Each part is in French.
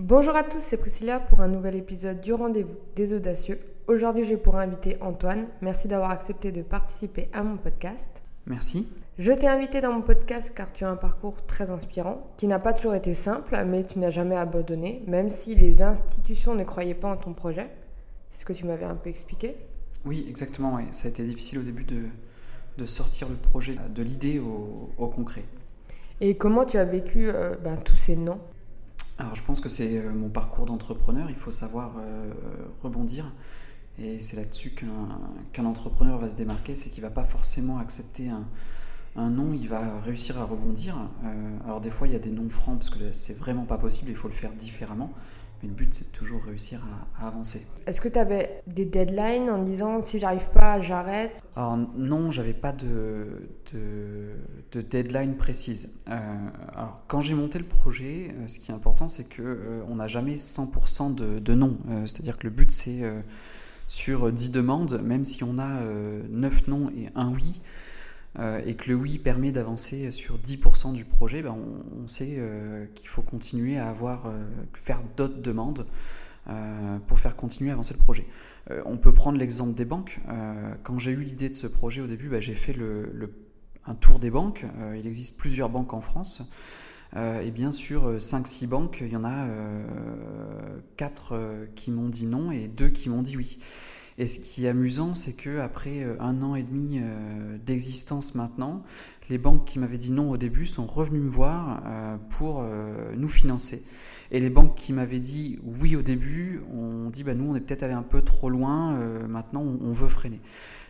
Bonjour à tous, c'est Priscilla pour un nouvel épisode du Rendez-vous des Audacieux. Aujourd'hui, j'ai pour invité Antoine. Merci d'avoir accepté de participer à mon podcast. Merci. Je t'ai invité dans mon podcast car tu as un parcours très inspirant, qui n'a pas toujours été simple, mais tu n'as jamais abandonné, même si les institutions ne croyaient pas en ton projet. C'est ce que tu m'avais un peu expliqué. Oui, exactement. Ça a été difficile au début de, sortir le projet de l'idée au, concret. Et comment tu as vécu euh, ben, tous ces noms? Alors je pense que c'est euh, mon parcours d'entrepreneur, il faut savoir euh, rebondir. Et c'est là-dessus qu'un entrepreneur va se démarquer, c'est qu'il ne va pas forcément accepter un, un nom, il va réussir à rebondir. alors des fois, il y a des noms francs parce que c'est vraiment pas possible, il faut le faire différemment. Mais le but, c'est de toujours réussir à, avancer. Est-ce que tu avais des deadlines en disant si j'arrive pas, j'arrête? Alors non, j'avais pas de, de, deadline précise. Euh, alors quand j'ai monté le projet, euh, ce qui est important, c'est que euh, on n'a jamais 100% de, de non. C'est-à-dire que le but, c'est sur 10 demandes, même si on a 9 non et un oui, euh, et que le oui permet d'avancer sur 10% du projet, ben on, sait euh, qu'il faut continuer à avoir, euh, faire d'autres demandes pour faire continuer à avancer le projet. on peut prendre l'exemple des banques. quand j'ai eu l'idée de ce projet au début, ben j'ai fait le, un tour des banques. il existe plusieurs banques en France. et bien sûr, 5-6 banques, il y en a 4 qui m'ont dit non et 2 qui m'ont dit oui. Et ce qui est amusant, c'est que après euh, un an et demi euh, d'existence maintenant, les banques qui m'avaient dit non au début sont revenues me voir euh, pour nous financer. Et les banques qui m'avaient dit oui au début, on dit bah nous on est peut-être allé un peu trop loin, maintenant on, veut freiner.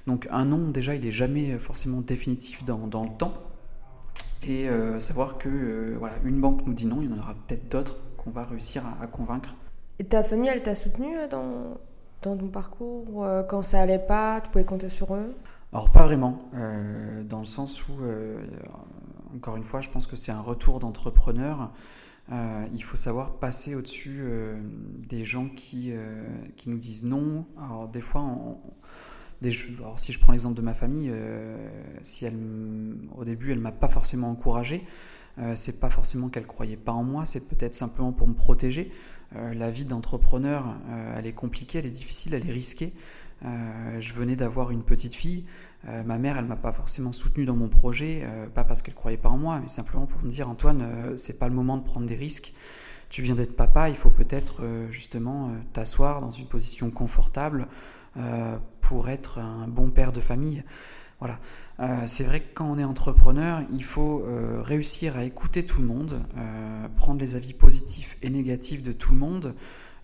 Donc un non déjà il n'est jamais forcément définitif dans, dans le temps. Et savoir que voilà une banque nous dit non, il y en aura peut-être d'autres qu'on va réussir à, à convaincre. Et ta famille, elle t'a soutenu dans, dans ton parcours euh, Quand ça allait pas, tu pouvais compter sur eux? Alors pas vraiment, euh, dans le sens où, euh, encore une fois, je pense que c'est un retour d'entrepreneur. il faut savoir passer au-dessus des gens qui, qui nous disent non. Alors des fois, alors, si je prends l'exemple de ma famille, si elle, au début, elle m'a pas forcément encouragé. Euh, c'est pas forcément qu'elle croyait pas en moi, c'est peut-être simplement pour me protéger. Euh, la vie d'entrepreneur, euh, elle est compliquée, elle est difficile, elle est risquée. je venais d'avoir une petite fille. ma mère, elle m'a pas forcément soutenu dans mon projet, pas parce qu'elle croyait pas en moi, mais simplement pour me dire Antoine, c'est pas le moment de prendre des risques. Tu viens d'être papa, il faut peut-être justement t'asseoir dans une position confortable pour être un bon père de famille. Voilà. Euh, c'est vrai que quand on est entrepreneur, il faut euh, réussir à écouter tout le monde, euh, prendre les avis positifs et négatifs de tout le monde,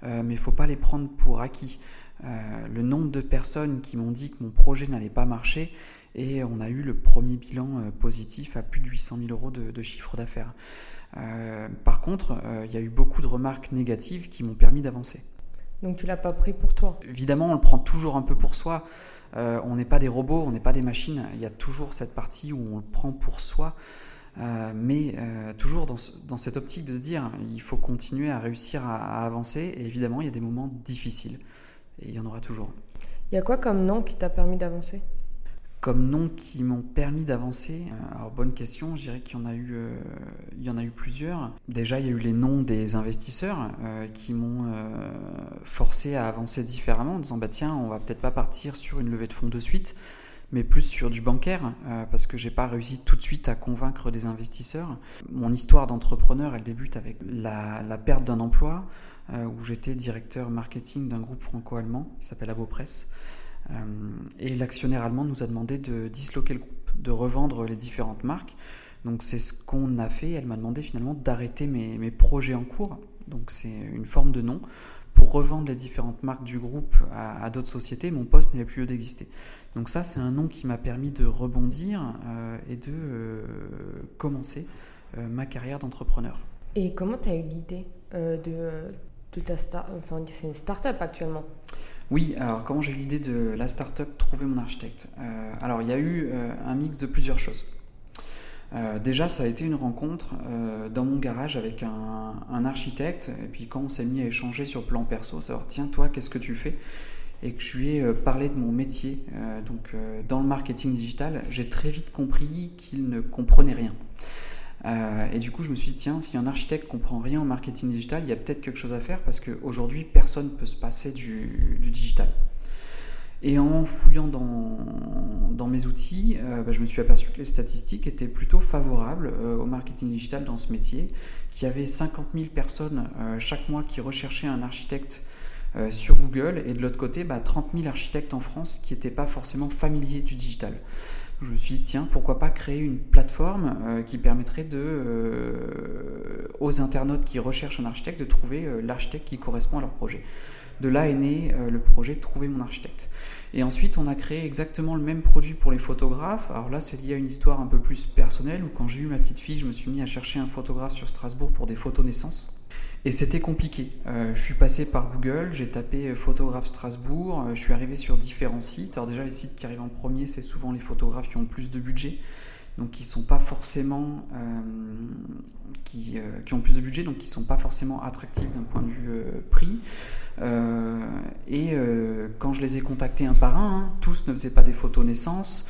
mais il ne faut pas les prendre pour acquis. le nombre de personnes qui m'ont dit que mon projet n'allait pas marcher, et on a eu le premier bilan positif à plus de 800 000 euros de, de chiffre d'affaires. par contre, il y a eu beaucoup de remarques négatives qui m'ont permis d'avancer. Donc tu l'as pas pris pour toi Évidemment, on le prend toujours un peu pour soi. Euh, on n'est pas des robots, on n'est pas des machines. Il y a toujours cette partie où on le prend pour soi. Euh, mais euh, toujours dans, cette optique de se dire il faut continuer à réussir à, avancer. Et évidemment, il y a des moments difficiles. Et il y en aura toujours. Il y a quoi comme nom qui t'a permis d'avancer? Comme noms qui m'ont permis d'avancer euh, Alors bonne question, je dirais qu'il y en a eu, euh, il y en a eu plusieurs. Déjà, il y a eu les noms des investisseurs euh, qui m'ont forcé à avancer différemment, en disant bah tiens, on va peut-être pas partir sur une levée de fonds de suite, mais plus sur du bancaire, parce que j'ai pas réussi tout de suite à convaincre des investisseurs. Mon histoire d'entrepreneur, elle débute avec la, perte d'un emploi, où j'étais directeur marketing d'un groupe franco-allemand qui s'appelle Abopress. Et l'actionnaire allemand nous a demandé de disloquer le groupe, de revendre les différentes marques. Donc c'est ce qu'on a fait. Elle m'a demandé finalement d'arrêter mes, mes, projets en cours. Donc c'est une forme de nom pour revendre les différentes marques du groupe à, d'autres sociétés. Mon poste n'avait plus lieu d'exister. Donc ça c'est un nom qui m'a permis de rebondir euh, et de euh, commencer ma carrière d'entrepreneur. Et comment tu as eu l'idée de, de ta start Enfin c'est une start-up actuellement. Oui, alors comment j'ai eu l'idée de la startup Trouver mon architecte euh, Alors il y a eu euh, un mix de plusieurs choses. Euh, déjà, ça a été une rencontre dans mon garage avec un, architecte, et puis quand on s'est mis à échanger sur plan perso, savoir tiens, toi, qu'est-ce que tu fais? Et que je lui ai parlé de mon métier, donc dans le marketing digital, j'ai très vite compris qu'il ne comprenait rien. Euh, et du coup, je me suis dit, tiens, si un architecte comprend rien au marketing digital, il y a peut-être quelque chose à faire parce qu'aujourd'hui, personne ne peut se passer du, digital. Et en fouillant dans, mes outils, euh, bah, je me suis aperçu que les statistiques étaient plutôt favorables euh, au marketing digital dans ce métier, qu'il y avait 50 000 personnes chaque mois qui recherchaient un architecte sur Google, et de l'autre côté, bah, 30 000 architectes en France qui n'étaient pas forcément familiers du digital je me suis dit, tiens, pourquoi pas créer une plateforme euh, qui permettrait euh, aux internautes qui recherchent un architecte de trouver euh, l'architecte qui correspond à leur projet. De là est né le projet Trouver mon architecte. Et ensuite, on a créé exactement le même produit pour les photographes. Alors là, c'est lié à une histoire un peu plus personnelle, quand j'ai eu ma petite fille, je me suis mis à chercher un photographe sur Strasbourg pour des photos naissance. Et c'était compliqué. Euh, je suis passé par Google, j'ai tapé euh, photographe Strasbourg, euh, je suis arrivé sur différents sites. Alors déjà les sites qui arrivent en premier, c'est souvent les photographes qui ont plus de budget, donc qui sont pas forcément qui, qui, ont plus de budget, donc qui sont pas forcément attractifs d'un point de vue prix. et quand je les ai contactés un par un, hein, tous ne faisaient pas des photos naissance.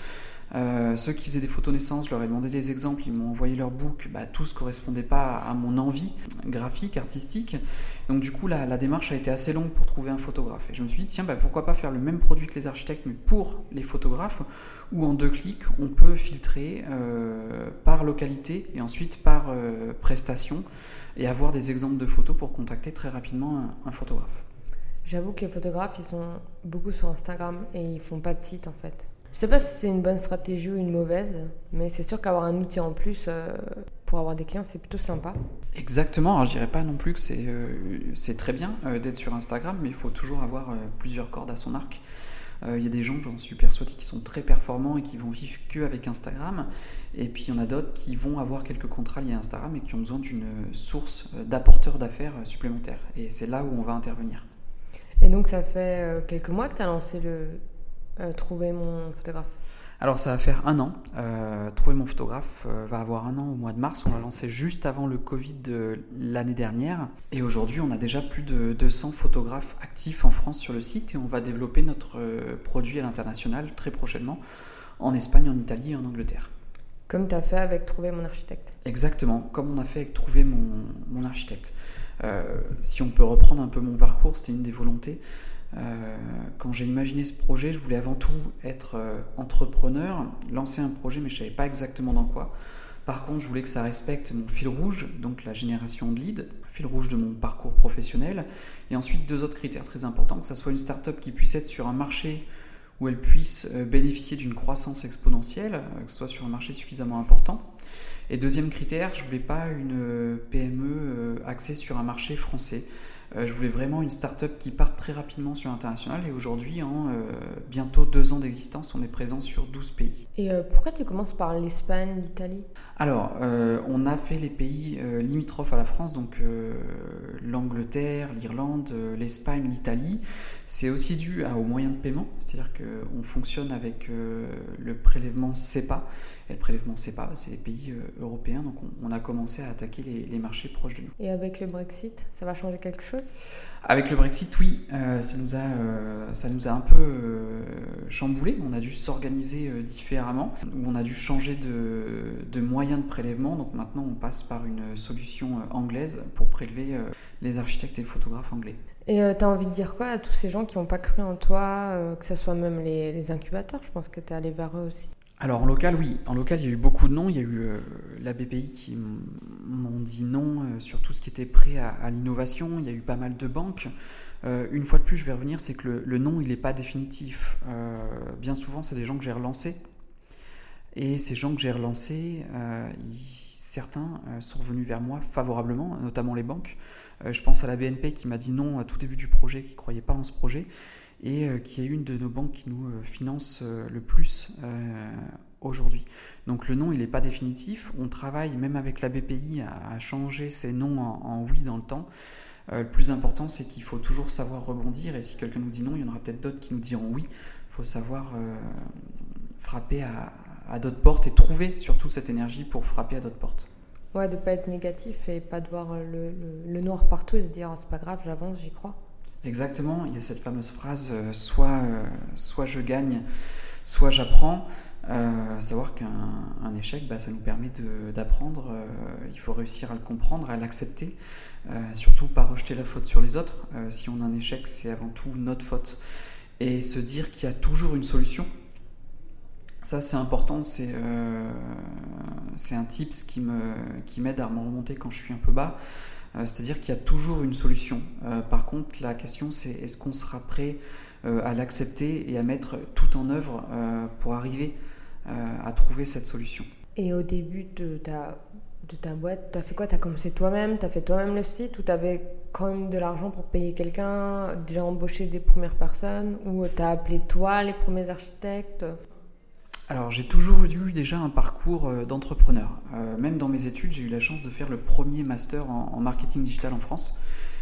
Euh, ceux qui faisaient des photos naissance, je leur ai demandé des exemples, ils m'ont envoyé leur book, bah, tous ne correspondaient pas à mon envie graphique, artistique. Donc du coup, la, démarche a été assez longue pour trouver un photographe. Et je me suis dit, tiens, bah, pourquoi pas faire le même produit que les architectes, mais pour les photographes, où en deux clics, on peut filtrer euh, par localité et ensuite par euh, prestation, et avoir des exemples de photos pour contacter très rapidement un, un photographe. J'avoue que les photographes, ils sont beaucoup sur Instagram et ils font pas de site en fait. Je sais pas si c'est une bonne stratégie ou une mauvaise, mais c'est sûr qu'avoir un outil en plus euh, pour avoir des clients, c'est plutôt sympa. Exactement, alors je dirais pas non plus que c'est euh, très bien euh, d'être sur Instagram, mais il faut toujours avoir plusieurs cordes à son arc. Il y a des gens, j'en suis persuadé, qui sont très performants et qui vont vivre que avec Instagram. Et puis il y en a d'autres qui vont avoir quelques contrats liés à Instagram et qui ont besoin d'une source d'apporteurs d'affaires supplémentaires. Et c'est là où on va intervenir. Et donc ça fait quelques mois que tu as lancé le, euh, trouver mon photographe alors ça va faire un an. Euh, trouver mon photographe euh, va avoir un an au mois de mars. On l'a lancé juste avant le Covid de l'année dernière. Et aujourd'hui, on a déjà plus de 200 photographes actifs en France sur le site et on va développer notre produit à l'international très prochainement en Espagne, en Italie et en Angleterre. Comme tu as fait avec Trouver mon architecte. Exactement, comme on a fait avec Trouver mon, mon architecte. si on peut reprendre un peu mon parcours, c'était une des volontés. Euh, quand j'ai imaginé ce projet, je voulais avant tout être euh, entrepreneur, lancer un projet, mais je ne savais pas exactement dans quoi. Par contre, je voulais que ça respecte mon fil rouge, donc la génération de leads, fil rouge de mon parcours professionnel. Et ensuite, deux autres critères très importants, que ça soit une startup qui puisse être sur un marché où elle puisse euh, bénéficier d'une croissance exponentielle, que ce soit sur un marché suffisamment important. Et deuxième critère, je voulais pas une PME axée sur un marché français. Euh, je voulais vraiment une start-up qui parte très rapidement sur l'international et aujourd'hui, en euh, bientôt deux ans d'existence, on est présent sur 12 pays. Et euh, pourquoi tu commences par l'Espagne, l'Italie? Alors, on a fait les pays limitrophes à la France, donc l'Angleterre, l'Irlande, l'Espagne, l'Italie. C'est aussi dû à, aux moyens de paiement, c'est-à-dire qu'on fonctionne avec le prélèvement CEPA. Et le prélèvement CEPA, c'est les pays européens, donc on, a commencé à attaquer les, les marchés proches de nous. Et avec le Brexit, ça va changer quelque chose? Avec le Brexit, oui, euh, ça, nous a, euh, ça nous a un peu euh, chamboulé. On a dû s'organiser différemment, on a dû changer de, moyens de prélèvement. Donc maintenant, on passe par une solution anglaise pour prélever les architectes et photographes anglais. Et tu as envie de dire quoi à tous ces gens qui n'ont pas cru en toi, que ce soit même les, les incubateurs? Je pense que tu es allé vers eux aussi. Alors en local, oui. En local, il y a eu beaucoup de noms. Il y a eu euh, la BPI qui m'ont dit non euh, sur tout ce qui était prêt à, l'innovation. Il y a eu pas mal de banques. Euh, une fois de plus, je vais revenir, c'est que le, nom, il n'est pas définitif. bien souvent, c'est des gens que j'ai relancés. Et ces gens que j'ai relancés, certains sont revenus vers moi favorablement, notamment les banques. je pense à la BNP qui m'a dit non à tout début du projet, qui ne croyait pas en ce projet et euh, qui est une de nos banques qui nous euh, finance euh, le plus aujourd'hui. Donc le nom, il n'est pas définitif. On travaille même avec la BPI à, changer ces noms en, oui dans le temps. le plus important, c'est qu'il faut toujours savoir rebondir. Et si quelqu'un nous dit non, il y en aura peut-être d'autres qui nous diront oui. Il faut savoir frapper à, d'autres portes et trouver surtout cette énergie pour frapper à d'autres portes. Ouais, de pas être négatif et pas de voir le, noir partout et se dire oh, c'est pas grave, j'avance, j'y crois. Exactement, il y a cette fameuse phrase euh, soit, euh, soit je gagne, soit j'apprends. Euh, savoir qu'un échec, bah, ça nous permet d'apprendre, il faut réussir à le comprendre, à l'accepter, surtout pas rejeter la faute sur les autres. si on a un échec, c'est avant tout notre faute. Et se dire qu'il y a toujours une solution, ça c'est important, c'est un tips qui m'aide qui à me remonter quand je suis un peu bas. C'est-à-dire qu'il y a toujours une solution. par contre, la question c'est est-ce qu'on sera prêt à l'accepter et à mettre tout en œuvre pour arriver euh, à trouver cette solution? Et au début de ta, de ta boîte, tu as fait quoi? Tu as commencé toi-même Tu as fait toi-même le site ou tu avais quand même de l'argent pour payer quelqu'un Déjà embauché des premières personnes Ou tu as appelé toi les premiers architectes? Alors j'ai toujours eu déjà un parcours euh, d'entrepreneur. Euh, même dans mes études, j'ai eu la chance de faire le premier master en, marketing digital en France,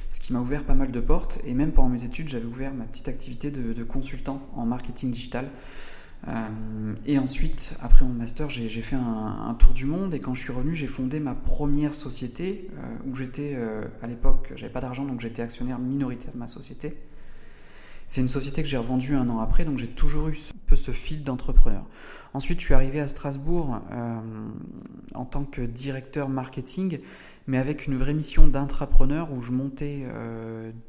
ce qui m'a ouvert pas mal de portes. Et même pendant mes études, j'avais ouvert ma petite activité de, consultant en marketing digital. Euh, et ensuite, après mon master, j'ai fait un, tour du monde et quand je suis revenu, j'ai fondé ma première société où j'étais, à l'époque, j'avais pas d'argent donc j'étais actionnaire minoritaire de ma société. C'est une société que j'ai revendue un an après, donc j'ai toujours eu un peu ce fil d'entrepreneur. Ensuite, je suis arrivé à Strasbourg en tant que directeur marketing, mais avec une vraie mission d'intrapreneur où je montais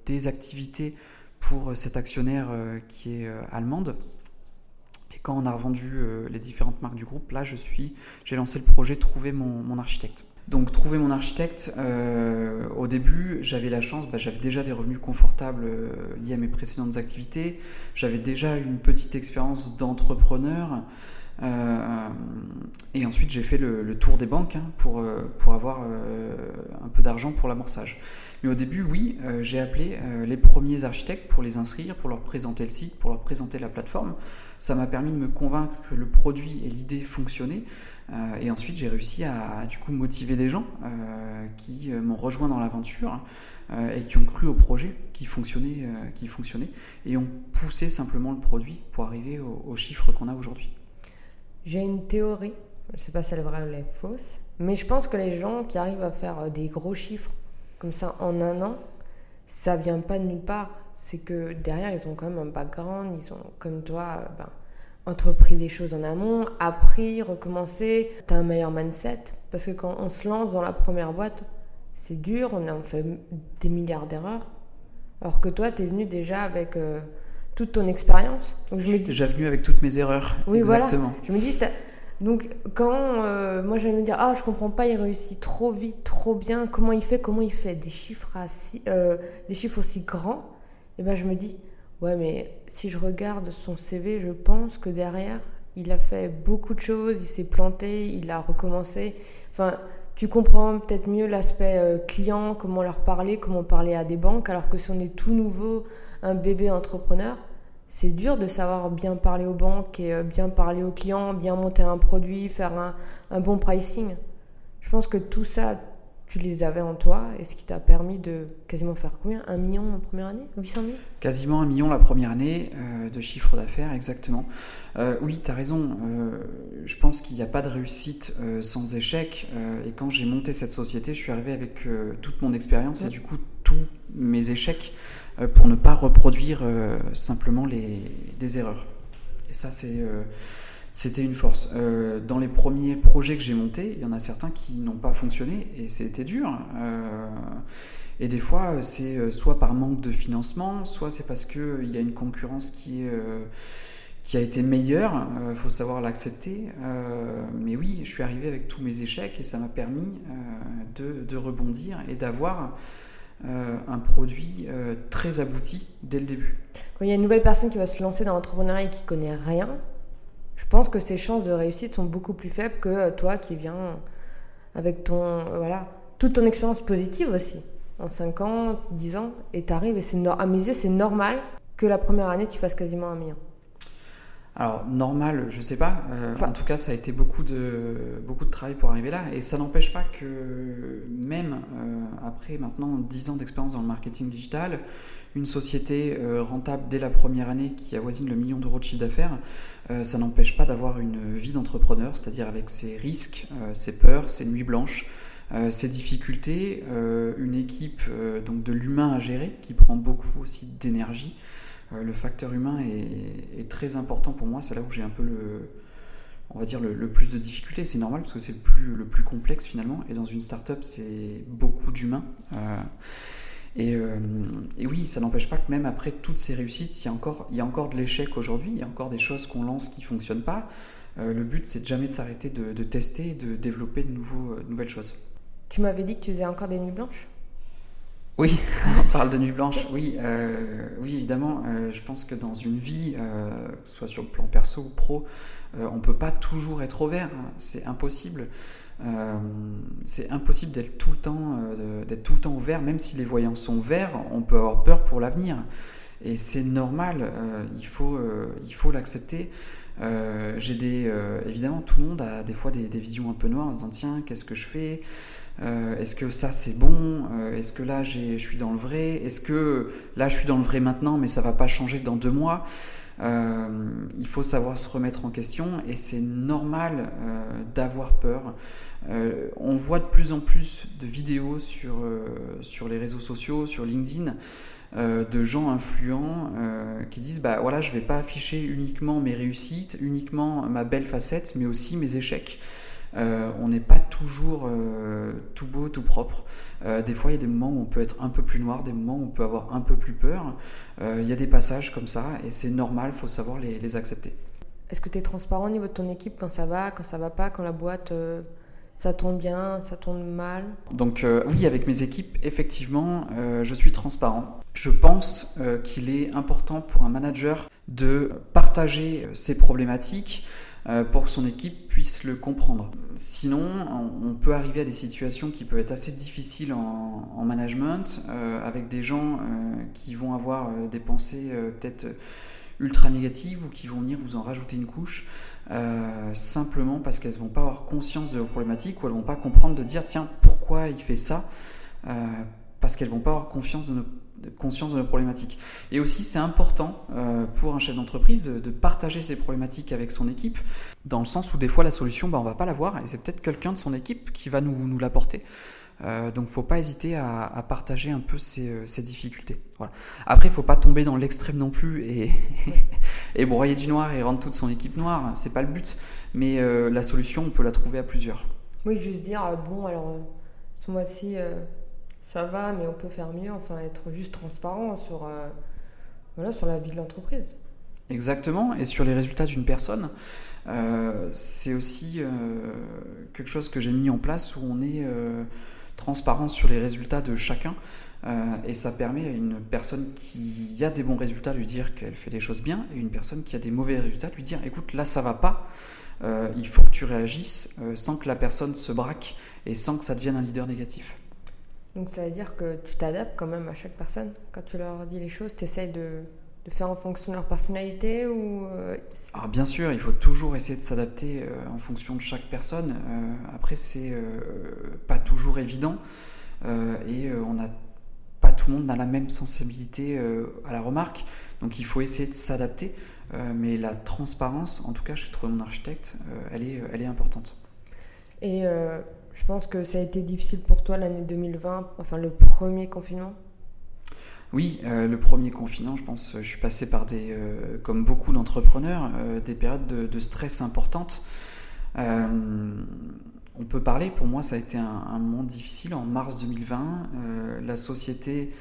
des activités pour cet actionnaire qui est allemande quand on a revendu euh, les différentes marques du groupe, là, je suis, j'ai lancé le projet Trouver mon, architecte. Donc trouver mon architecte, euh, au début j'avais la chance, bah, j'avais déjà des revenus confortables euh, liés à mes précédentes activités, j'avais déjà une petite expérience d'entrepreneur, et ensuite j'ai fait le, tour des banques hein, pour, pour avoir un peu d'argent pour l'amorçage. Mais au début, oui, j'ai appelé les premiers architectes pour les inscrire, pour leur présenter le site, pour leur présenter la plateforme. Ça m'a permis de me convaincre que le produit et l'idée fonctionnaient. Euh, et ensuite, j'ai réussi à, du coup motiver des gens euh, qui euh, m'ont rejoint dans l'aventure et qui ont cru au projet qui fonctionnait, qui fonctionnait et ont poussé simplement le produit pour arriver aux chiffres qu'on a aujourd'hui. J'ai une théorie, je ne sais pas si elle est vraie ou elle est fausse, mais je pense que les gens qui arrivent à faire des gros chiffres comme ça en un an, ça vient pas de nulle part c'est que derrière, ils ont quand même un background, ils ont, comme toi, ben, entrepris des choses en amont, appris, recommencé. Tu as un meilleur mindset. Parce que quand on se lance dans la première boîte, c'est dur, on a fait des milliards d'erreurs. Alors que toi, tu es venu déjà avec euh, toute ton expérience. Donc je, suis déjà venu avec toutes mes erreurs. Oui, Exactement. voilà. Je me dis, donc quand euh, moi j'allais me dire ah je comprends pas il réussit trop vite trop bien comment il fait comment il fait? Des chiffres euh, des chiffres aussi grands et ben je me dis, ouais, mais si je regarde son CV, je pense que derrière, il a fait beaucoup de choses, il s'est planté, il a recommencé. Enfin, tu comprends peut-être mieux l'aspect euh, client, comment leur parler, comment parler à des banques, alors que si on est tout nouveau, un bébé entrepreneur, c'est dur de savoir bien parler aux banques et euh, bien parler aux clients, bien monter un produit, faire un, un bon pricing. Je pense que tout ça, tu les avais en toi et ce qui t'a permis de quasiment faire combien? Un million en première année? 800 000 Quasiment un million la première année euh, de chiffre d'affaires, exactement. Euh, oui, tu as raison. Euh, je pense qu'il n'y a pas de réussite sans échec. et quand j'ai monté cette société, je suis arrivé avec toute mon expérience et du coup tous mes échecs pour ne pas reproduire simplement les, des erreurs. Et ça, c'est c'était une force. Euh, dans les premiers projets que j'ai montés, il y en a certains qui n'ont pas fonctionné et c'était dur. Euh, et des fois, c'est euh, soit par manque de financement, soit c'est parce qu'il y a une concurrence qui, a été meilleure. Il faut savoir l'accepter. mais oui, je suis arrivé avec tous mes échecs et ça m'a permis de, rebondir et d'avoir un produit très abouti dès le début. Quand il y a une nouvelle personne qui va se lancer dans l'entrepreneuriat et qui connaît rien, je pense que ses chances de réussite sont beaucoup plus faibles que euh, toi qui viens avec ton euh, voilà toute ton expérience positive aussi en 5 ans, 10 ans et t'arrives et c'est à mes yeux c'est normal que la première année tu fasses quasiment un million. Alors normal, je sais pas. Euh, en tout cas, ça a été beaucoup de beaucoup de travail pour arriver là, et ça n'empêche pas que même après maintenant 10 ans d'expérience dans le marketing digital, une société euh, rentable dès la première année qui avoisine le million d'euros de chiffre d'affaires, euh, ça n'empêche pas d'avoir une vie d'entrepreneur, c'est-à-dire avec ses risques, euh, ses peurs, ses nuits blanches, ses difficultés, une équipe donc de l'humain à gérer qui prend beaucoup aussi d'énergie. Le facteur humain est, très important pour moi, c'est là où j'ai un peu le, on va dire, le, plus de difficultés. C'est normal parce que c'est le plus, le plus complexe finalement. Et dans une startup, c'est beaucoup d'humains. Et, et, oui, ça n'empêche pas que même après toutes ces réussites, il y a encore, il y a encore de l'échec aujourd'hui, il y a encore des choses qu'on lance qui ne fonctionnent pas. le but, c'est jamais de s'arrêter de, de, tester de développer de, nouveaux, de nouvelles choses. Tu m'avais dit que tu faisais encore des nuits blanches? Oui, on parle de nuit blanche. Oui, euh, évidemment. Euh, je pense que dans une vie, euh, soit sur le plan perso ou pro, on ne peut pas toujours être au vert. C'est impossible. c'est impossible d'être tout le temps, d'être. Même si les voyants sont verts, on peut avoir peur pour l'avenir. Et c'est normal. il faut, il faut l'accepter. j'ai des, évidemment, tout le monde a des fois des, des visions un peu noires en se disant tiens, qu'est-ce que je fais? Euh, est-ce que ça c'est bon? Euh, Est-ce que là je suis dans le vrai? Est-ce que là je suis dans le vrai maintenant mais ça va pas changer dans deux mois? Euh, Il faut savoir se remettre en question et c'est normal d'avoir peur. on voit de plus en plus de vidéos sur, sur les réseaux sociaux, sur LinkedIn. de gens influents qui disent bah voilà je vais pas afficher uniquement mes réussites uniquement ma belle facette mais aussi mes échecs euh, on n'est pas toujours euh, tout beau, tout propre. Euh, des fois, il y a des moments où on peut être un peu plus noir, des moments où on peut avoir un peu plus peur. Il y a des passages comme ça et c'est normal, il faut savoir les, accepter. Est-ce que tu es transparent au niveau de ton équipe quand ça va, quand ça va pas, quand la boîte ça tourne bien, ça tourne mal? Donc oui, avec mes équipes, effectivement, je suis transparent. Je pense qu'il est important pour un manager de partager ses problématiques, pour que son équipe puisse le comprendre. Sinon, on peut arriver à des situations qui peuvent être assez difficiles en, management, euh, avec des gens euh, qui vont avoir des pensées peut-être ultra négatives ou qui vont venir vous en rajouter une couche. simplement parce qu'elles ne vont pas avoir conscience de vos problématiques ou elles ne vont pas comprendre de dire tiens pourquoi il fait ça parce qu'elles ne vont pas avoir confiance de nos conscience de nos problématiques. Et aussi, c'est important euh, pour un chef d'entreprise de, partager ses problématiques avec son équipe, dans le sens où des fois la solution, bah, on va pas l'avoir, et c'est peut-être quelqu'un de son équipe qui va nous, nous l'apporter. Euh, donc, faut pas hésiter à, partager un peu ses, euh, difficultés. Voilà. Après, faut pas tomber dans l'extrême non plus et, et broyer du noir et rendre toute son équipe noire. C'est pas le but. Mais euh, la solution, on peut la trouver à plusieurs. Oui, juste dire bon, alors ce mois-ci ça va, mais on peut faire mieux, enfin être juste transparent sur, euh, voilà, sur la vie de l'entreprise. Exactement, et sur les résultats d'une personne. Euh, c'est aussi euh, quelque chose que j'ai mis en place où on est transparent sur les résultats de chacun. et ça permet à une personne qui a des bons résultats de lui dire qu'elle fait les choses bien, et une personne qui a des mauvais résultats lui dire écoute, là ça va pas, il faut que tu réagisses sans que la personne se braque et sans que ça devienne un leader négatif. Donc ça veut dire que tu t'adaptes quand même à chaque personne quand tu leur dis les choses, tu essaies de, de, faire en fonction de leur personnalité ou euh, Alors bien sûr, il faut toujours essayer de s'adapter euh, en fonction de chaque personne. Euh, après, c'est pas toujours évident et on a pas tout le monde n'a la même sensibilité à la remarque, donc il faut essayer de s'adapter. mais la transparence, en tout cas chez Trouvé mon architecte, elle, est, elle est importante. Et je pense que ça a été difficile pour toi l'année 2020, enfin le premier confinement? Oui, euh, le premier confinement, je pense, je suis passé par des, euh, comme beaucoup d'entrepreneurs, euh, des périodes de, stress importantes. on peut parler, pour moi, ça a été un, un moment difficile. En mars 2020, la société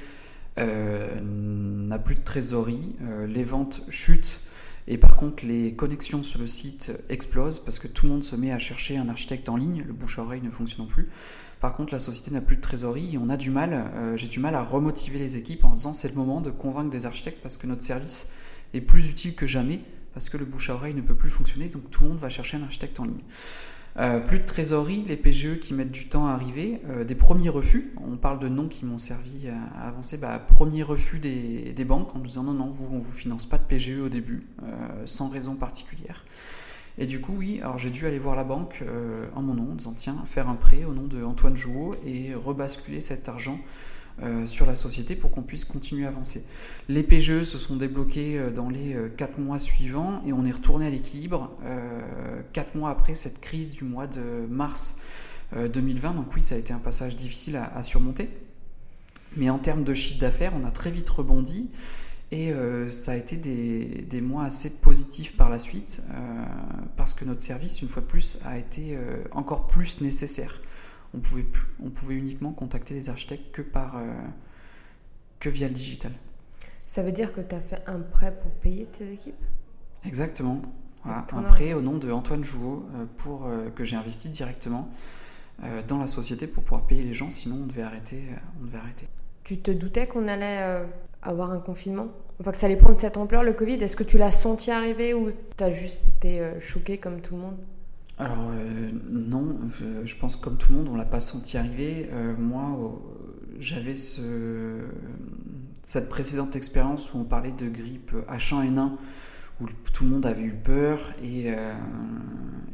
n'a plus de trésorerie, les ventes chutent et par contre, les connexions sur le site explosent parce que tout le monde se met à chercher un architecte en ligne. Le bouche à oreille ne fonctionne plus. Par contre, la société n'a plus de trésorerie et on a du mal, euh, j'ai du mal à remotiver les équipes en disant c'est le moment de convaincre des architectes parce que notre service est plus utile que jamais parce que le bouche à oreille ne peut plus fonctionner. Donc tout le monde va chercher un architecte en ligne. Euh, plus de trésorerie, les PGE qui mettent du temps à arriver, euh, des premiers refus, on parle de noms qui m'ont servi à, avancer, bah, premier refus des, banques en disant non, non, vous, on ne vous finance pas de PGE au début, euh, sans raison particulière. Et du coup, oui, alors j'ai dû aller voir la banque en mon nom, en disant tiens, faire un prêt au nom de Antoine Jouot et rebasculer cet argent euh, sur la société pour qu'on puisse continuer à avancer. Les PGE se sont débloqués euh, dans les 4 euh, mois suivants et on est retourné à l'équilibre 4 mois après cette crise du mois de mars 2020. Donc oui, ça a été un passage difficile à, surmonter. Mais en termes de chiffre d'affaires, on a très vite rebondi. Et ça a été des, mois assez positifs par la suite, parce que notre service, une fois de plus, a été encore plus nécessaire. On pouvait, plus, on pouvait uniquement contacter les architectes que, par, que via le digital. Ça veut dire que tu as fait un prêt pour payer tes équipes? Exactement. Voilà, un prêt au nom de Antoine Jouot pour, que j'ai investi directement dans la société pour pouvoir payer les gens, sinon on devait arrêter. on devait arrêter. Tu te doutais qu'on allait avoir un confinement? Enfin, que ça allait prendre cette ampleur, le Covid? Est-ce que tu l'as senti arriver ou tu as juste été euh, choqué comme tout le monde? Alors, euh, non. Je, pense comme tout le monde, on l'a pas senti arriver. Euh, moi, j'avais ce, cette précédente expérience où on parlait de grippe H1N1 où tout le monde avait eu peur et,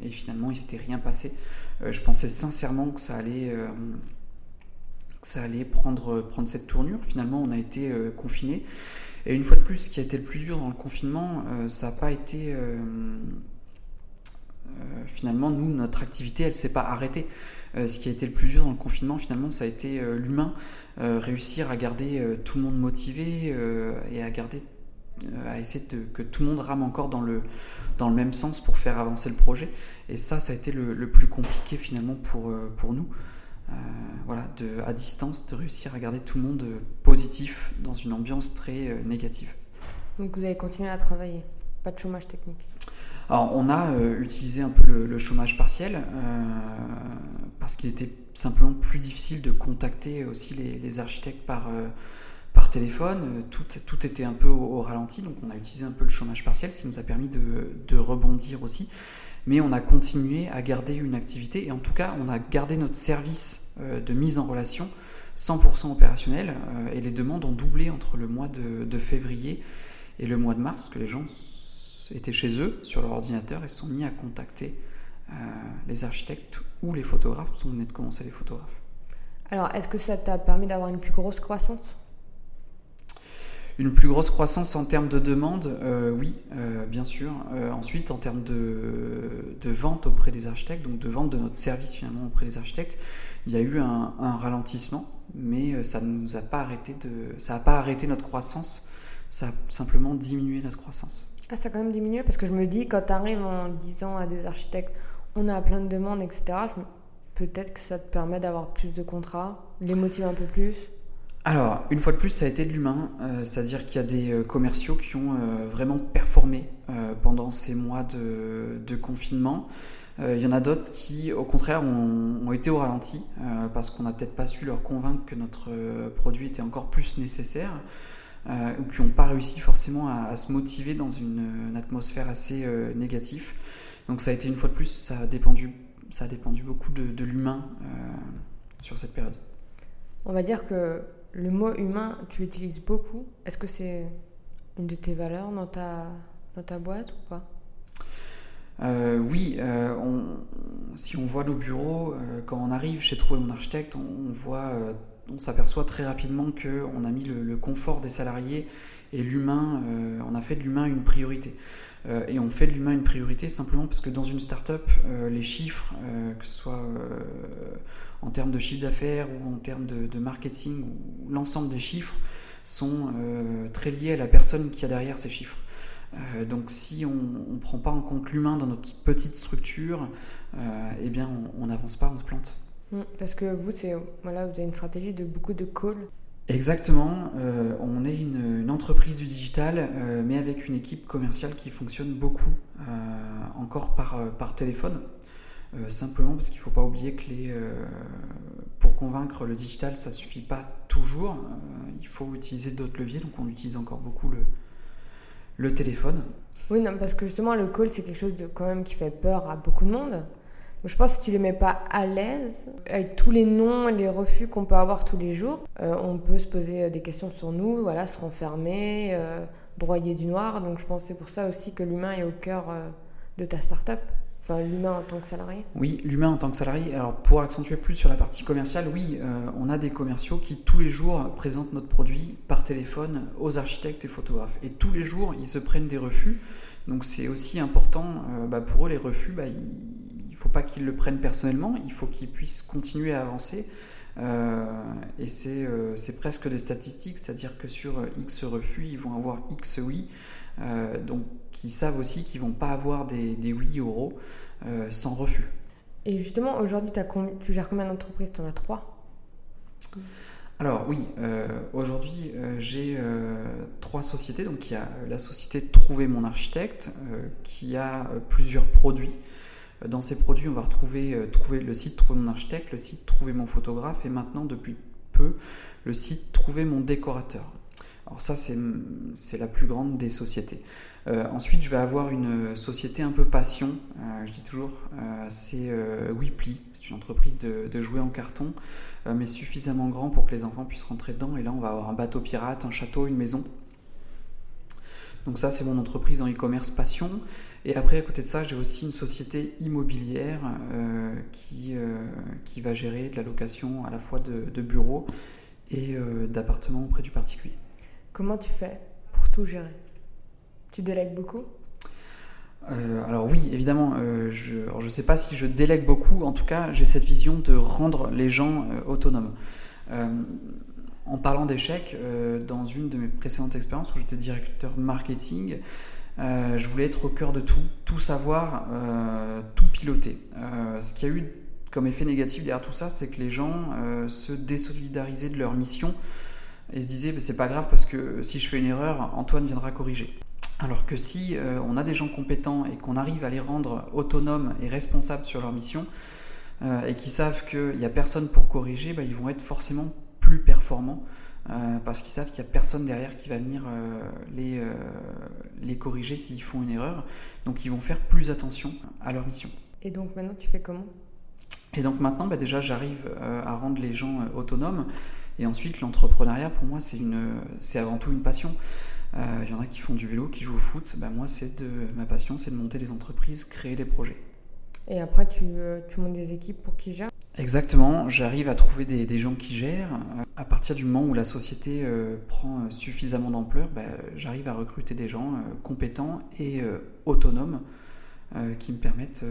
et finalement il s'était rien passé. je pensais sincèrement que ça allait, ça allait prendre, prendre cette tournure. Finalement, on a été confinés. Et une fois de plus, ce qui a été le plus dur dans le confinement, euh, ça n'a pas été. Euh, euh, finalement, nous, notre activité, elle ne s'est pas arrêtée. ce qui a été le plus dur dans le confinement, finalement, ça a été l'humain. réussir à garder tout le monde motivé et à garder à essayer que tout le monde rame encore dans le, dans le même sens pour faire avancer le projet. Et ça, ça a été le, le plus compliqué finalement pour, pour nous. Euh, voilà, à distance, de réussir à garder tout le monde positif dans une ambiance très euh, négative. Donc vous avez continué à travailler, pas de chômage technique alors, on a euh, utilisé un peu le, chômage partiel parce qu'il était simplement plus difficile de contacter aussi les, architectes par, par téléphone. Tout, tout était un peu au, ralenti, donc on a utilisé un peu le chômage partiel, ce qui nous a permis de, de rebondir aussi mais on a continué à garder une activité et en tout cas on a gardé notre service euh, de mise en relation 100% opérationnel euh, et les demandes ont doublé entre le mois de, février et le mois de mars parce que les gens étaient chez eux sur leur ordinateur et se sont mis à contacter euh, les architectes ou les photographes parce qu'on venait de commencer les photographes. Alors est-ce que ça t'a permis d'avoir une plus grosse croissance? Une plus grosse croissance en termes de demande, euh, oui, euh, bien sûr. Ensuite, en termes de, de, vente auprès des architectes, donc de vente de notre service finalement auprès des architectes, il y a eu un, ralentissement, mais ça ne nous a pas arrêté de, ça n'a pas arrêté notre croissance, ça a simplement diminué notre croissance. Ah, ça a quand même diminué parce que je me dis quand tu arrives en disant à des architectes, on a plein de demandes, etc. Peut-être que ça te permet d'avoir plus de contrats, les motiver un peu plus. Alors, une fois de plus, ça a été de l'humain, euh, c'est-à-dire qu'il y a des euh, commerciaux qui ont euh, vraiment performé pendant ces mois de, confinement. Il y en a d'autres qui, au contraire, ont, été au ralenti parce qu'on n'a peut-être pas su leur convaincre que notre produit était encore plus nécessaire ou qui n'ont pas réussi forcément à, se motiver dans une, atmosphère assez négative. Donc ça a été une fois de plus, ça a dépendu, ça a dépendu beaucoup de, de l'humain sur cette période. On va dire que le mot humain, tu l'utilises beaucoup. Est-ce que c'est une de tes valeurs dans ta, dans ta boîte ou pas? Euh, oui, euh, si on voit nos bureaux, euh, quand on arrive chez Trouvé mon architecte, on, voit, on s'aperçoit très rapidement qu'on a mis le, confort des salariés et l'humain, on a fait de l'humain une priorité. et on fait de l'humain une priorité simplement parce que dans une start-up, les chiffres, que ce soit en termes de chiffre d'affaires ou en termes de, marketing, ou l'ensemble des chiffres sont euh, très liés à la personne qui a derrière ces chiffres. Euh, donc si on ne prend pas en compte l'humain dans notre petite structure, euh, eh bien on n'avance pas, on se plante. Mmh, parce que vous, c'est voilà, vous avez une stratégie de beaucoup de calls. Exactement, on est une, une, entreprise du digital, mais avec une équipe commerciale qui fonctionne beaucoup encore par, par téléphone. Euh, simplement parce qu'il ne faut pas oublier que les, euh, pour convaincre le digital, ça ne suffit pas toujours. Euh, il faut utiliser d'autres leviers, donc on utilise encore beaucoup le, le téléphone. Oui, non, parce que justement, le call, c'est quelque chose de, quand même qui fait peur à beaucoup de monde. Je pense que si tu les mets pas à l'aise, avec tous les noms les refus qu'on peut avoir tous les jours, on peut se poser des questions sur nous, voilà, se renfermer, broyer du noir. Donc je pense que c'est pour ça aussi que l'humain est au cœur de ta start-up l'humain en tant que salarié Oui, l'humain en tant que salarié. Alors, pour accentuer plus sur la partie commerciale, oui, euh, on a des commerciaux qui tous les jours présentent notre produit par téléphone aux architectes et photographes. Et tous les jours, ils se prennent des refus. Donc, c'est aussi important euh, bah, pour eux, les refus, bah, il ne faut pas qu'ils le prennent personnellement, il faut qu'ils puissent continuer à avancer et c'est presque des statistiques, c'est-à-dire que sur X refus, ils vont avoir X oui. donc ils savent aussi qu'ils vont pas avoir des, des oui oraux sans refus. Et justement, aujourd'hui, tu gères combien d'entreprises? Tu en as trois? Alors oui, euh, aujourd'hui euh, j'ai euh, trois sociétés. Donc il y a la société Trouver mon architecte qui a plusieurs produits. Dans ces produits, on va retrouver trouver le site Trouver mon architecte, le site Trouver mon photographe et maintenant depuis peu le site Trouver mon décorateur. Alors ça c'est la plus grande des sociétés. ensuite, je vais avoir une société un peu passion, je dis toujours, c'est Weeply, c'est une entreprise de, de jouets en carton. Euh, mais suffisamment grand pour que les enfants puissent rentrer dedans. Et là, on va avoir un bateau pirate, un château, une maison. Donc ça, c'est mon entreprise en e-commerce passion. Et après, à côté de ça, j'ai aussi une société immobilière euh, qui, euh, qui va gérer de la location à la fois de, bureaux et d'appartements auprès du particulier. Comment tu fais pour tout gérer? Tu délègues beaucoup? Euh, alors oui, évidemment, euh, je ne sais pas si je délègue beaucoup, en tout cas j'ai cette vision de rendre les gens euh, autonomes. en parlant d'échecs, dans une de mes précédentes expériences où j'étais directeur marketing, je voulais être au cœur de tout, tout savoir, tout piloter. ce qui a eu comme effet négatif derrière tout ça, c'est que les gens se désolidarisaient de leur mission et se disaient bah, c'est pas grave parce que si je fais une erreur, Antoine viendra corriger. Alors que si euh, on a des gens compétents et qu'on arrive à les rendre autonomes et responsables sur leur mission, euh, et qui savent qu'il n'y a personne pour corriger, bah, ils vont être forcément plus performants euh, parce qu'ils savent qu'il n'y a personne derrière qui va venir les, les corriger s'ils font une erreur. Donc ils vont faire plus attention à leur mission. Et donc maintenant tu fais comment? Et donc maintenant bah, déjà j'arrive à rendre les gens autonomes. Et ensuite l'entrepreneuriat pour moi c'est avant tout une passion. Il euh, y en a qui font du vélo, qui jouent au foot. Bah, moi, c'est de ma passion, c'est de monter des entreprises, créer des projets. Et après, tu, euh, tu montes des équipes pour qui gèrent? Exactement, j'arrive à trouver des, des, gens qui gèrent. À partir du moment où la société euh, prend suffisamment d'ampleur, bah, j'arrive à recruter des gens compétents et autonomes qui me permettent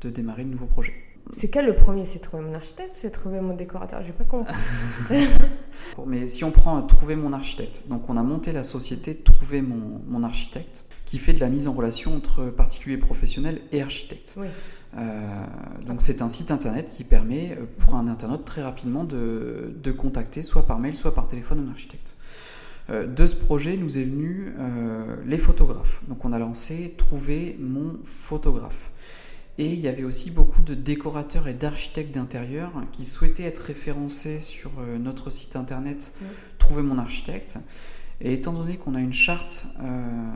de démarrer de nouveaux projets. C'est quel le premier? C'est trouver mon architecte ou c'est trouver mon décorateur? J'ai pas compris. Mais si on prend euh, trouver mon architecte, donc on a monté la société trouver mon, mon, architecte qui fait de la mise en relation entre particuliers professionnels et architectes. Euh, donc c'est un site internet qui permet euh, pour un internaute très rapidement de, de contacter soit par mail, soit par téléphone un architecte. de ce projet nous est venu les photographes. Donc on a lancé Trouver mon photographe. Et il y avait aussi beaucoup de décorateurs et d'architectes d'intérieur qui souhaitaient être référencés sur euh, notre site internet Trouver mon architecte. Et étant donné qu'on a une charte euh,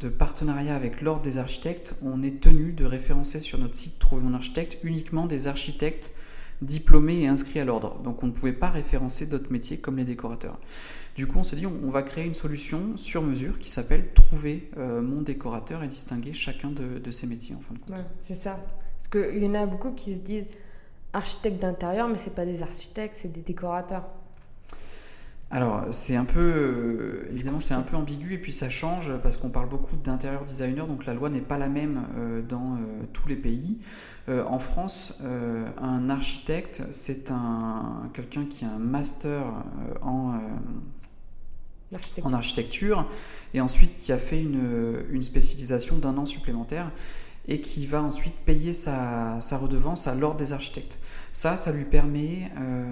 de partenariat avec l'Ordre des architectes, on est tenu de référencer sur notre site Trouver mon architecte uniquement des architectes diplômés et inscrits à l'ordre. Donc on ne pouvait pas référencer d'autres métiers comme les décorateurs. Du coup, on s'est dit, on, va créer une solution sur mesure qui s'appelle Trouver euh, mon décorateur et distinguer chacun de, ses métiers en fin de compte. c'est ça. Parce qu'il y en a beaucoup qui se disent architecte d'intérieur, mais c'est pas des architectes, c'est des décorateurs. Alors, c'est un peu, euh, évidemment, c'est un peu ambigu et puis ça change parce qu'on parle beaucoup d'intérieur designer, donc la loi n'est pas la même euh, dans tous les pays. en France, un architecte, c'est un quelqu'un qui a un master en en architecture, et ensuite qui a fait une, spécialisation d'un an supplémentaire et qui va ensuite payer sa, redevance à l'ordre des architectes. Ça, ça lui permet euh,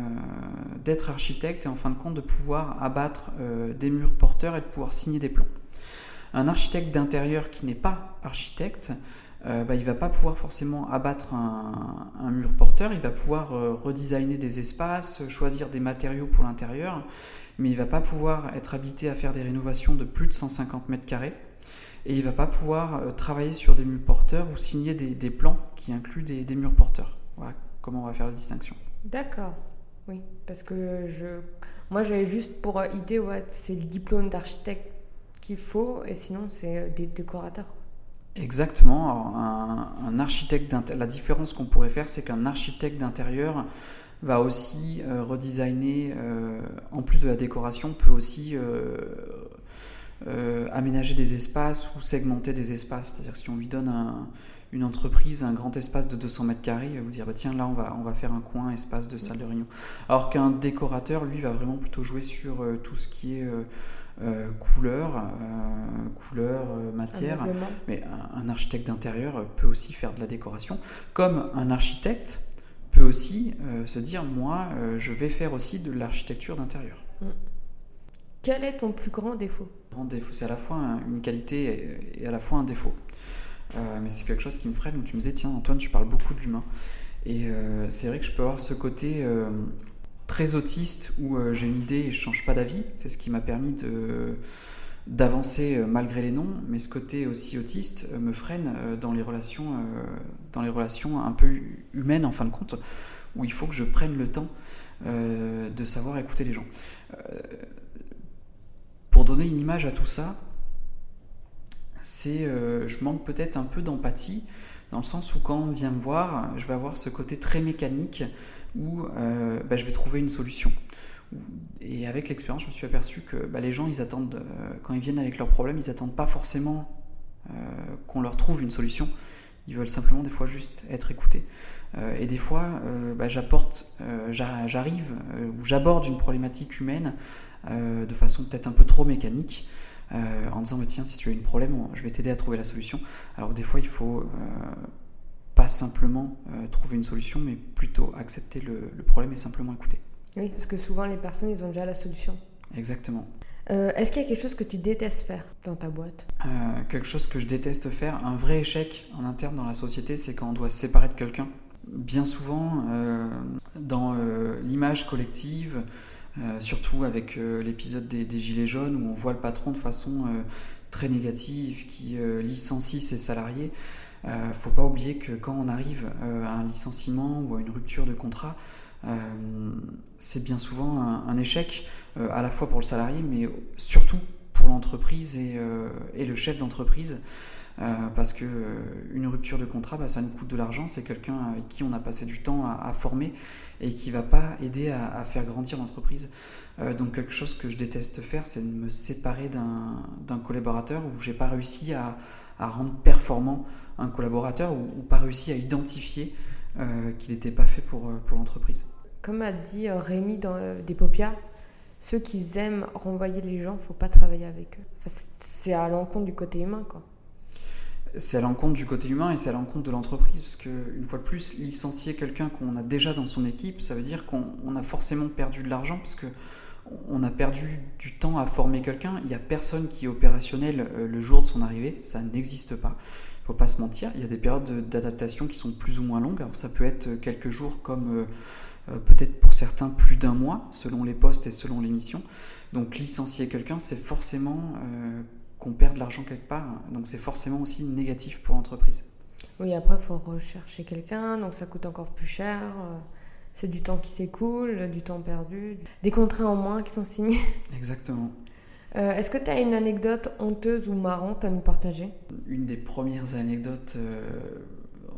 d'être architecte et en fin de compte de pouvoir abattre euh, des murs porteurs et de pouvoir signer des plans. Un architecte d'intérieur qui n'est pas architecte, euh, bah, il ne va pas pouvoir forcément abattre un, mur porteur, il va pouvoir redesigner des espaces, choisir des matériaux pour l'intérieur, mais il va pas pouvoir être habité à faire des rénovations de plus de 150 mètres carrés et il va pas pouvoir travailler sur des murs porteurs ou signer des, plans qui incluent des, murs porteurs. Comment on va faire la distinction. D'accord, oui, parce que je, moi j'avais juste pour idée, ouais, c'est le diplôme d'architecte qu'il faut et sinon c'est euh, des décorateurs. Exactement. un, un architecte la différence qu'on pourrait faire, c'est qu'un architecte d'intérieur va aussi euh, redesigner, euh, en plus de la décoration, peut aussi euh, aménager des espaces ou segmenter des espaces. C'est-à-dire si on lui donne une entreprise, un grand espace de 200 mètres carrés, va vous dire bah, tiens là on va, on va faire un coin espace de salle de réunion. Alors qu'un décorateur, lui, va vraiment plutôt jouer sur tout ce qui est euh, couleur, euh, couleur, euh, matière. Mais un, architecte d'intérieur peut aussi faire de la décoration, comme un architecte peut aussi se dire moi, je vais faire aussi de l'architecture d'intérieur. Mm. Quel est ton plus grand défaut? Grand défaut, c'est à la fois une qualité et à la fois un défaut. Mais c'est quelque chose qui me freine où tu me disais tiens Antoine, tu parles beaucoup de l'humain. Et c'est vrai que je peux avoir ce côté très autiste où euh, j'ai une idée et je change pas d'avis. C'est ce qui m'a permis de d'avancer euh, malgré les noms, mais ce côté aussi autiste euh, me freine dans les relations, dans les relations un peu humaines en fin de compte, où il faut que je prenne le temps de savoir écouter les gens. pour donner une image à tout ça, c'est, je manque peut-être un peu d'empathie dans le sens où quand on vient me voir, je vais avoir ce côté très mécanique où euh, bah, je vais trouver une solution. Et avec l'expérience, je me suis aperçu que bah, les gens, ils attendent, euh, quand ils viennent avec leurs problèmes, ils attendent pas forcément euh, qu'on leur trouve une solution. Ils veulent simplement des fois juste être écoutés. et des fois, bah, j'apporte, j'arrive ou j'aborde une problématique humaine de façon peut-être un peu trop mécanique. En disant tiens si tu as un problème je vais t'aider à trouver la solution alors des fois il faut pas simplement euh, trouver une solution, mais plutôt accepter le, problème et simplement écouter. Oui, parce que souvent les personnes, ils ont déjà la solution. Exactement. Euh, est-ce qu'il y a quelque chose que tu détestes faire dans ta boîte? Euh, Quelque chose que je déteste faire, un vrai échec en interne dans la société, c'est quand on doit se séparer de quelqu'un. Bien souvent, dans l'image collective, surtout avec l'épisode des, Gilets jaunes, où on voit le patron de façon très négative, qui licencie ses salariés, ne euh, faut pas oublier que quand on arrive euh, à un licenciement ou à une rupture de contrat, euh, c'est bien souvent un, échec, à la fois pour le salarié, mais surtout pour l'entreprise et, le chef d'entreprise. Parce que une rupture de contrat, bah, ça nous coûte de l'argent. C'est quelqu'un avec qui on a passé du temps à, former et qui va pas aider à, faire grandir l'entreprise. donc quelque chose que je déteste faire, c'est de me séparer d'un collaborateur où j'ai pas réussi à, rendre performant un collaborateur ou, pas réussi à identifier euh, qu'il n'était pas fait pour, euh, l'entreprise. Comme a dit euh, Rémi dans Despopia, ceux qui aiment renvoyer les gens, faut pas travailler avec eux. c'est à l'encontre du côté humain, quoi. C'est à l'encontre du côté humain et c'est à l'encontre de l'entreprise. Parce que, une fois de plus, licencier quelqu'un qu'on a déjà dans son équipe, ça veut dire qu'on a forcément perdu de l'argent parce que on a perdu du temps à former quelqu'un. Il n'y a personne qui est opérationnel le jour de son arrivée. Ça n'existe pas faut pas se mentir, il y a des périodes d'adaptation qui sont plus ou moins longues. Alors ça peut être quelques jours comme euh, euh, peut-être pour certains plus d'un mois, selon les postes et selon les missions. Donc licencier quelqu'un, c'est forcément euh, qu'on perd de l'argent quelque part. Donc c'est forcément aussi négatif pour l'entreprise. Oui, après, il faut rechercher quelqu'un, donc ça coûte encore plus cher. C'est du temps qui s'écoule, du temps perdu, des contrats en moins qui sont signés. Exactement. Euh, est-ce que tu as une anecdote honteuse ou marrante à nous partager? Une des premières anecdotes, euh,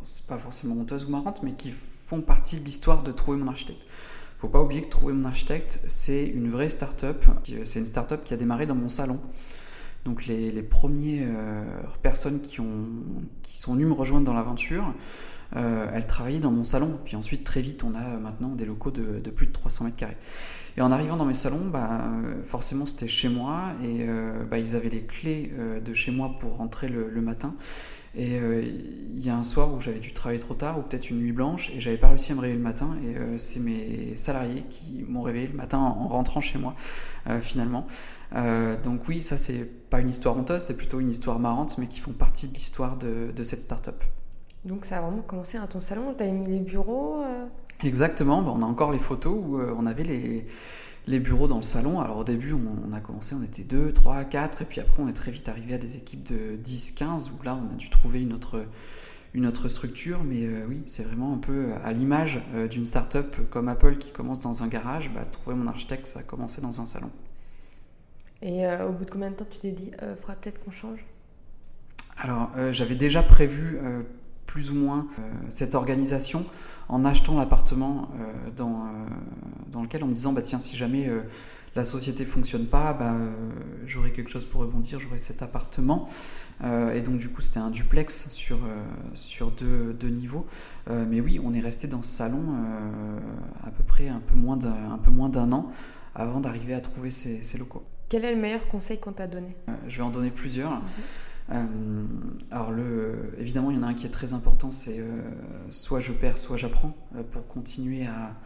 c'est pas forcément honteuse ou marrante, mais qui font partie de l'histoire de Trouver mon architecte. Faut pas oublier que Trouver mon architecte, c'est une vraie start-up. C'est une start-up qui a démarré dans mon salon. Donc les, les premières euh, personnes qui, ont, qui sont venues me rejoindre dans l'aventure, elles travaillaient dans mon salon. Puis ensuite, très vite, on a maintenant des locaux de, de plus de 300 mètres carrés. Et en arrivant dans mes salons, bah, forcément c'était chez moi et euh, bah, ils avaient les clés euh, de chez moi pour rentrer le, matin. Et euh, il y a un soir où j'avais dû travailler trop tard ou peut-être une nuit blanche et j'avais pas réussi à me réveiller le matin. Et c'est mes salariés qui m'ont réveillé le matin en, rentrant chez moi finalement. donc oui, ça c'est pas une histoire honteuse, c'est plutôt une histoire marrante, mais qui font partie de l'histoire de, de, cette start-up. Donc ça a vraiment commencé à ton salon, tu as mis les bureaux Exactement, bah, on a encore les photos où euh, on avait les, les, bureaux dans le salon. Alors au début, on, a commencé, on était 2, 3, 4, et puis après, on est très vite arrivé à des équipes de 10, 15, où là, on a dû trouver une autre, une autre structure. Mais euh, oui, c'est vraiment un peu à l'image euh, d'une start-up comme Apple qui commence dans un garage. Bah, trouver mon architecte, ça a commencé dans un salon. Et au bout de combien de temps tu t'es dit, faudrait peut-être qu'on change? Alors, j'avais déjà prévu plus ou moins cette organisation en achetant l'appartement dans, dans lequel en me disant bah tiens si jamais la société fonctionne pas, bah, j'aurai quelque chose pour rebondir, j'aurai cet appartement. Euh, et donc du coup c'était un duplex sur, euh, sur deux, deux niveaux. Euh, mais oui, on est resté dans ce salon à peu près un peu moins d'un an avant d'arriver à trouver ces, ces, locaux. Quel est le meilleur conseil qu'on t'a donné? Je vais en donner plusieurs. Mhm. Alors le, évidemment, il y en a un qui est très important, c'est soit je perds, soit j'apprends pour continuer à,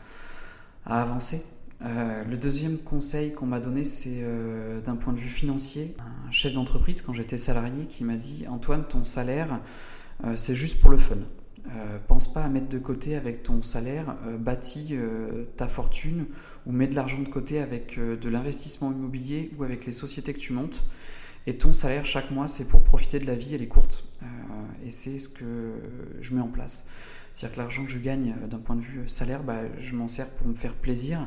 avancer. Euh, le deuxième conseil qu'on m'a donné, c'est euh, d'un point de vue financier. Un chef d'entreprise, quand j'étais salarié, qui m'a dit Antoine, ton salaire, euh, c'est juste pour le fun. pense pas à mettre de côté avec ton salaire, bâtis ta fortune ou mets de l'argent de côté avec de l'investissement immobilier ou avec les sociétés que tu montes. Et ton salaire chaque mois, c'est pour profiter de la vie, elle est courte. et c'est ce que je mets en place. C'est-à-dire que l'argent que je gagne d'un point de vue salaire, bah, je m'en sers pour me faire plaisir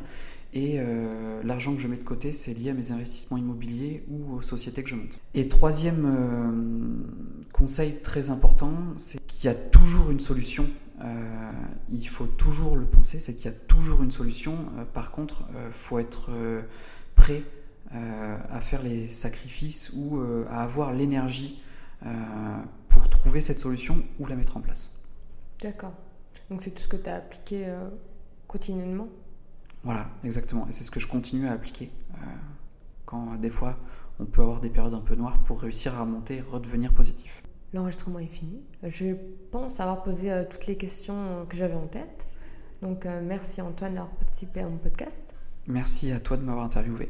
et euh, l'argent que je mets de côté, c'est lié à mes investissements immobiliers ou aux sociétés que je monte. Et troisième euh, conseil très important, c'est qu'il y a toujours une solution. Euh, il faut toujours le penser, c'est qu'il y a toujours une solution. par contre, il faut être prêt à faire les sacrifices ou à avoir l'énergie pour trouver cette solution ou la mettre en place. D'accord. Donc c'est tout ce que tu as appliqué quotidiennement? Voilà, exactement. Et c'est ce que je continue à appliquer. Euh, quand des fois, on peut avoir des périodes un peu noires pour réussir à remonter, redevenir positif. L'enregistrement est fini. Je pense avoir posé euh, toutes les questions que j'avais en tête. Donc euh, merci Antoine d'avoir participé à mon podcast. Merci à toi de m'avoir interviewé.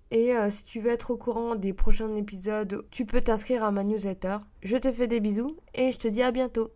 Et euh, si tu veux être au courant des prochains épisodes, tu peux t'inscrire à ma newsletter. Je te fais des bisous et je te dis à bientôt.